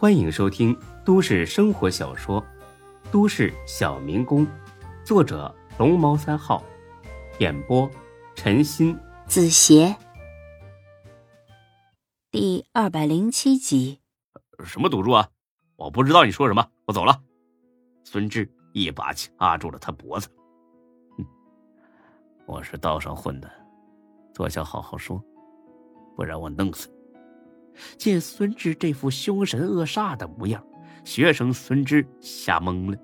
欢迎收听都市生活小说《都市小民工》，作者龙猫三号，演播陈鑫、子邪，第二百零七集。什么赌注啊？我不知道你说什么，我走了。孙志一把掐住了他脖子。哼，我是道上混的，坐下好好说，不然我弄死你。见孙志这副凶神恶煞的模样，学生孙志吓懵了。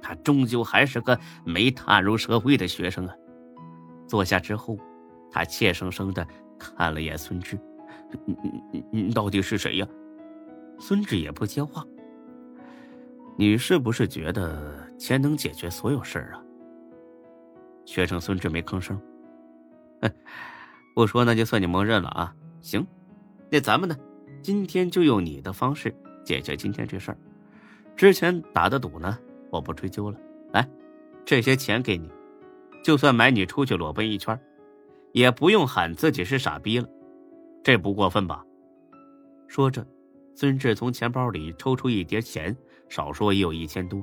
他终究还是个没踏入社会的学生啊。坐下之后，他怯生生的看了眼孙志：“你你你你到底是谁呀？”孙志也不接话。你是不是觉得钱能解决所有事儿啊？学生孙志没吭声。哼不说那就算你默认了啊。行。那咱们呢？今天就用你的方式解决今天这事儿。之前打的赌呢，我不追究了。来，这些钱给你，就算买你出去裸奔一圈，也不用喊自己是傻逼了。这不过分吧？说着，孙志从钱包里抽出一叠钱，少说也有一千多。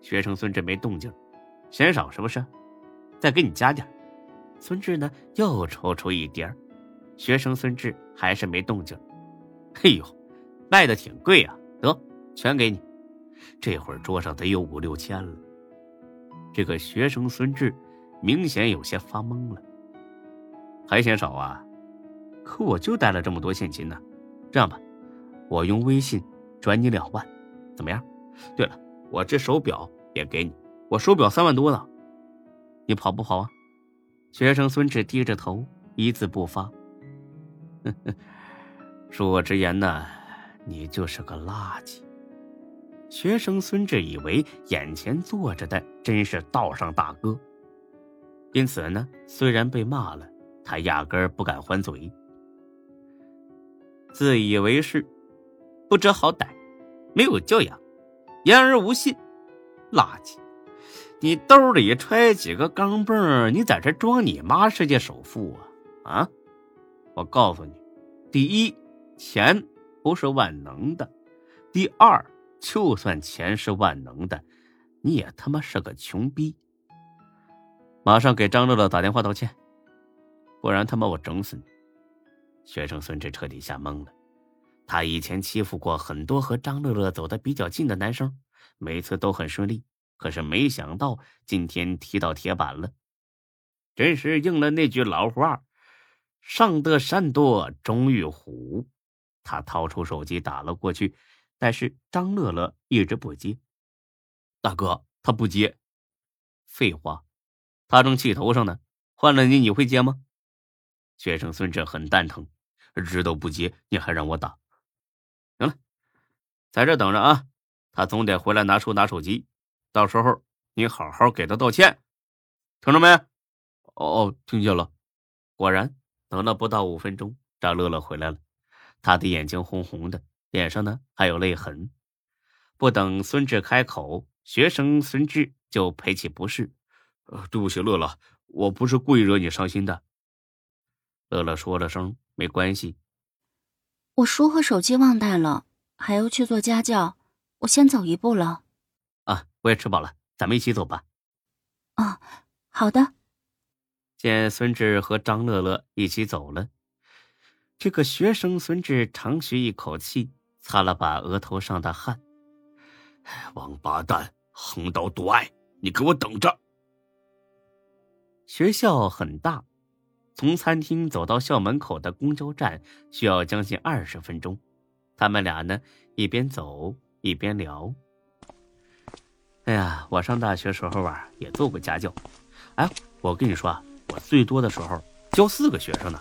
学生孙志没动静，嫌少是不是？再给你加点。孙志呢，又抽出一叠。学生孙志还是没动静。嘿呦，卖的挺贵啊！得，全给你。这会儿桌上得有五六千了。这个学生孙志明显有些发懵了。还嫌少啊？可我就带了这么多现金呢。这样吧，我用微信转你两万，怎么样？对了，我这手表也给你，我手表三万多呢。你跑不跑啊？学生孙志低着头，一字不发。恕我直言呢，你就是个垃圾。学生孙志以为眼前坐着的真是道上大哥，因此呢，虽然被骂了，他压根儿不敢还嘴。自以为是，不知好歹，没有教养，言而无信，垃圾！你兜里揣几个钢镚你在这装你妈世界首富啊？啊？我告诉你，第一，钱不是万能的；第二，就算钱是万能的，你也他妈是个穷逼。马上给张乐乐打电话道歉，不然他妈我整死你！学生孙志彻底吓懵了。他以前欺负过很多和张乐乐走得比较近的男生，每次都很顺利，可是没想到今天踢到铁板了，真是应了那句老话。上得山多终遇虎，他掏出手机打了过去，但是张乐乐一直不接。大哥，他不接。废话，他正气头上呢。换了你，你会接吗？学生孙志很蛋疼，知道不接你还让我打。行了，在这等着啊，他总得回来拿书拿手机，到时候你好好给他道歉，听着没？哦，听见了。果然。等了不到五分钟，张乐乐回来了，他的眼睛红红的，脸上呢还有泪痕。不等孙志开口，学生孙志就赔起不是：“呃，对不起，乐乐，我不是故意惹你伤心的。”乐乐说了声“没关系”。我书和手机忘带了，还要去做家教，我先走一步了。啊，我也吃饱了，咱们一起走吧。啊，好的。见孙志和张乐乐一起走了，这个学生孙志长吁一口气，擦了把额头上的汗。王八蛋，横刀夺爱，你给我等着！学校很大，从餐厅走到校门口的公交站需要将近二十分钟。他们俩呢，一边走一边聊。哎呀，我上大学时候啊，也做过家教。哎，我跟你说啊。我最多的时候教四个学生呢，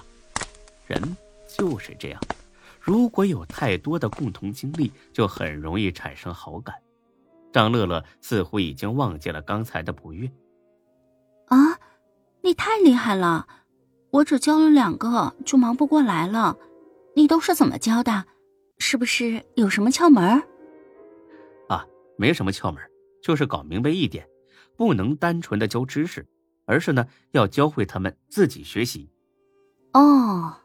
人就是这样，如果有太多的共同经历，就很容易产生好感。张乐乐似乎已经忘记了刚才的不悦。啊，你太厉害了！我只教了两个就忙不过来了，你都是怎么教的？是不是有什么窍门？啊，没什么窍门，就是搞明白一点，不能单纯的教知识。而是呢，要教会他们自己学习。哦，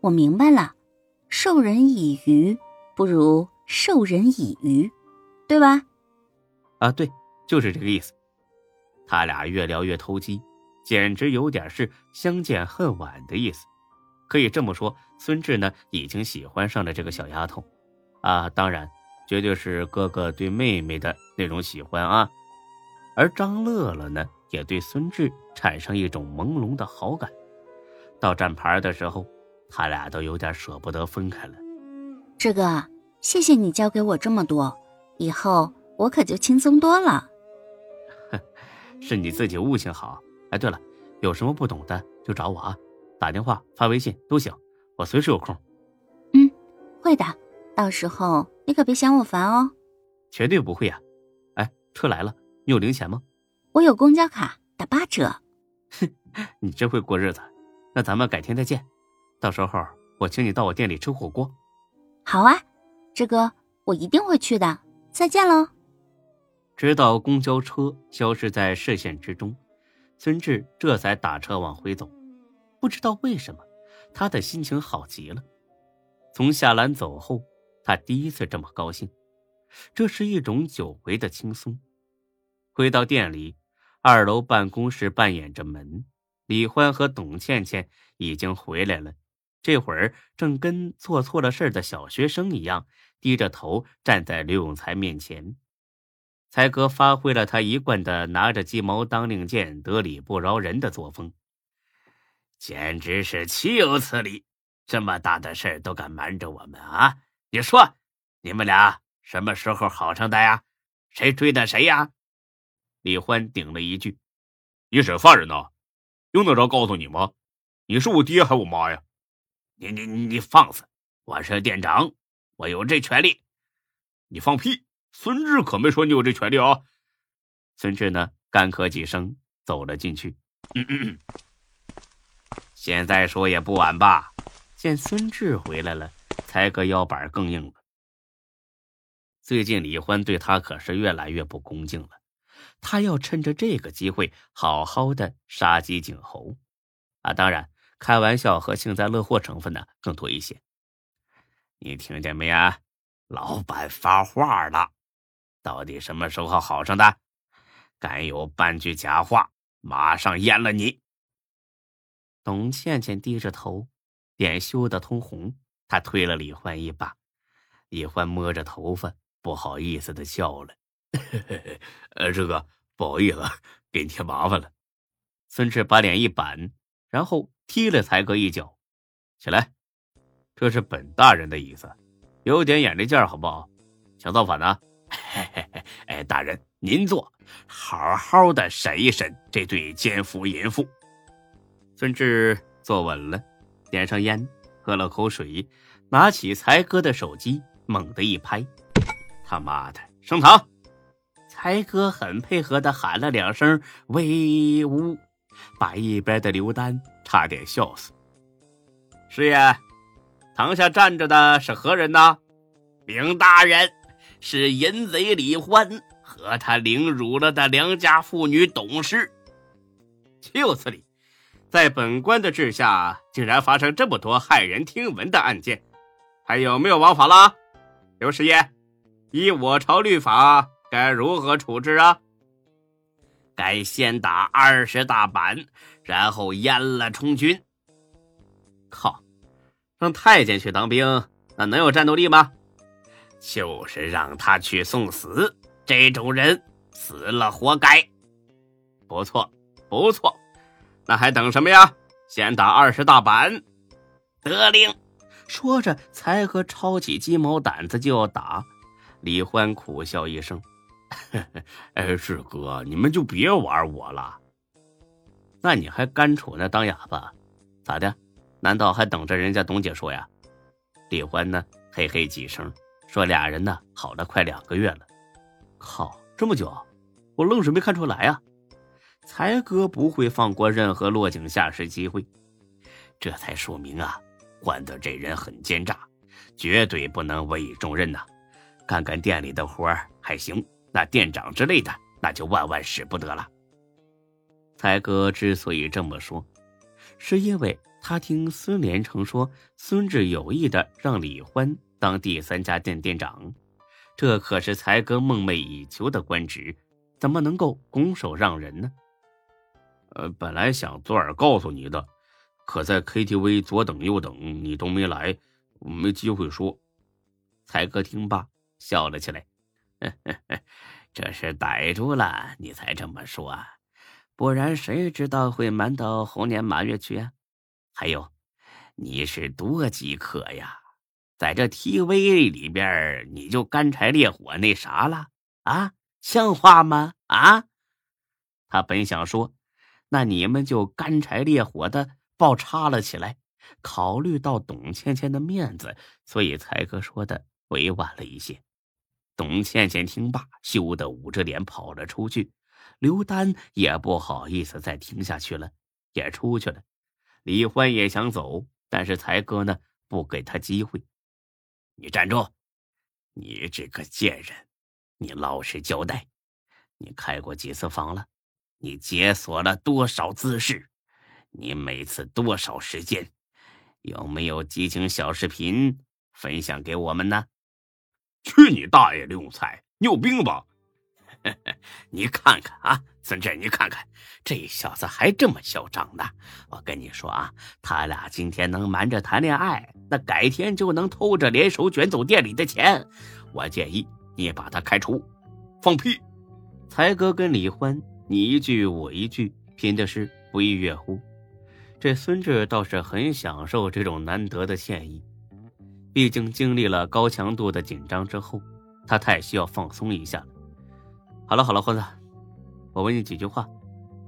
我明白了，授人以鱼，不如授人以渔，对吧？啊，对，就是这个意思。他俩越聊越投机，简直有点是相见恨晚的意思。可以这么说，孙志呢已经喜欢上了这个小丫头，啊，当然，绝对是哥哥对妹妹的那种喜欢啊。而张乐乐呢，也对孙志产生一种朦胧的好感。到站牌的时候，他俩都有点舍不得分开了。志哥，谢谢你教给我这么多，以后我可就轻松多了。是你自己悟性好。哎，对了，有什么不懂的就找我啊，打电话、发微信都行，我随时有空。嗯，会的。到时候你可别嫌我烦哦。绝对不会呀。哎，车来了，你有零钱吗？我有公交卡，打八折。哼，你真会过日子。那咱们改天再见，到时候我请你到我店里吃火锅。好啊，志哥，我一定会去的。再见喽。直到公交车消失在视线之中，孙志这才打车往回走。不知道为什么，他的心情好极了。从夏兰走后，他第一次这么高兴，这是一种久违的轻松。回到店里，二楼办公室扮演着门，李欢和董倩倩已经回来了，这会儿正跟做错了事的小学生一样，低着头站在刘永才面前。才哥发挥了他一贯的拿着鸡毛当令箭、得理不饶人的作风，简直是岂有此理！这么大的事都敢瞒着我们啊！你说，你们俩什么时候好上的呀？谁追的谁呀？李欢顶了一句：“你审犯人呢，用得着告诉你吗？你是我爹还是我妈呀？你你你放肆！我是店长，我有这权利。你放屁！”孙志可没说你有这权利啊！孙志呢，干咳几声，走了进去。嗯嗯，现在说也不晚吧？见孙志回来了，才哥腰板更硬了。最近李欢对他可是越来越不恭敬了，他要趁着这个机会好好的杀鸡儆猴。啊，当然，开玩笑和幸灾乐祸成分呢更多一些。你听见没啊？老板发话了。到底什么时候好上的？敢有半句假话，马上阉了你！董倩倩低着头，脸羞得通红。她推了李欢一把，李欢摸着头发，不好意思的笑了：“ 呃，这个不好意思，给你添麻烦了。”孙志把脸一板，然后踢了才哥一脚：“起来，这是本大人的意思，有点眼力劲儿好不好？想造反呢？”嘿嘿嘿，哎，大人您坐，好好的审一审这对奸夫淫妇。孙志坐稳了，点上烟，喝了口水，拿起才哥的手机，猛地一拍：“他妈的，升堂！”才哥很配合的喊了两声“威武”，把一边的刘丹差点笑死。师爷，堂下站着的是何人呢？禀大人。是淫贼李欢和他凌辱了的良家妇女董氏，岂有此理！在本官的治下，竟然发生这么多骇人听闻的案件，还有没有王法了？刘师爷，依我朝律法，该如何处置啊？该先打二十大板，然后阉了充军。靠！让太监去当兵，那能有战斗力吗？就是让他去送死，这种人死了活该。不错，不错，那还等什么呀？先打二十大板，得令。说着，才和抄起鸡毛掸子就要打。李欢苦笑一声：“ 哎，志哥，你们就别玩我了。那你还干杵那当哑巴？咋的？难道还等着人家董姐说呀？”李欢呢，嘿嘿几声。说俩人呢好了快两个月了，靠，这么久，我愣是没看出来啊！才哥不会放过任何落井下石机会，这才说明啊，欢子这人很奸诈，绝对不能委以重任呐。干干店里的活还行，那店长之类的那就万万使不得了。才哥之所以这么说，是因为他听孙连成说孙志有意的让李欢。当第三家店店长，这可是才哥梦寐以求的官职，怎么能够拱手让人呢？呃，本来想昨晚告诉你的，可在 KTV 左等右等，你都没来，没机会说。才哥听罢，笑了起来：“ 这是逮住了你才这么说，不然谁知道会瞒到猴年马月去啊？还有，你是多饥渴呀，在这 TV 里边你就干柴烈火那啥了啊？像话吗？啊？”他本想说：“那你们就干柴烈火的爆叉了起来。”考虑到董倩倩的面子，所以才哥说的。委婉了一些，董倩倩听罢，羞得捂着脸跑了出去。刘丹也不好意思再听下去了，也出去了。李欢也想走，但是才哥呢不给他机会。你站住！你这个贱人，你老实交代，你开过几次房了？你解锁了多少姿势？你每次多少时间？有没有激情小视频分享给我们呢？去你大爷！刘永才，你有病吧？你看看啊，孙志，你看看这小子还这么嚣张呢！我跟你说啊，他俩今天能瞒着谈恋爱，那改天就能偷着联手卷走店里的钱。我建议你把他开除。放屁！才哥跟李欢你一句我一句，拼的是不亦乐乎。这孙志倒是很享受这种难得的歉意。毕竟经历了高强度的紧张之后，他太需要放松一下了。好了好了，欢子，我问你几句话，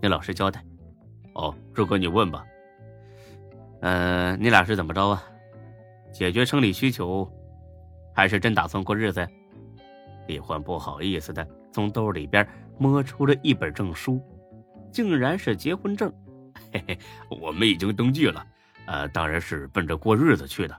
你老实交代。哦，志哥你问吧。嗯，你俩是怎么着啊？解决生理需求，还是真打算过日子？李焕不好意思的从兜里边摸出了一本证书，竟然是结婚证。嘿嘿，我们已经登记了，呃，当然是奔着过日子去的。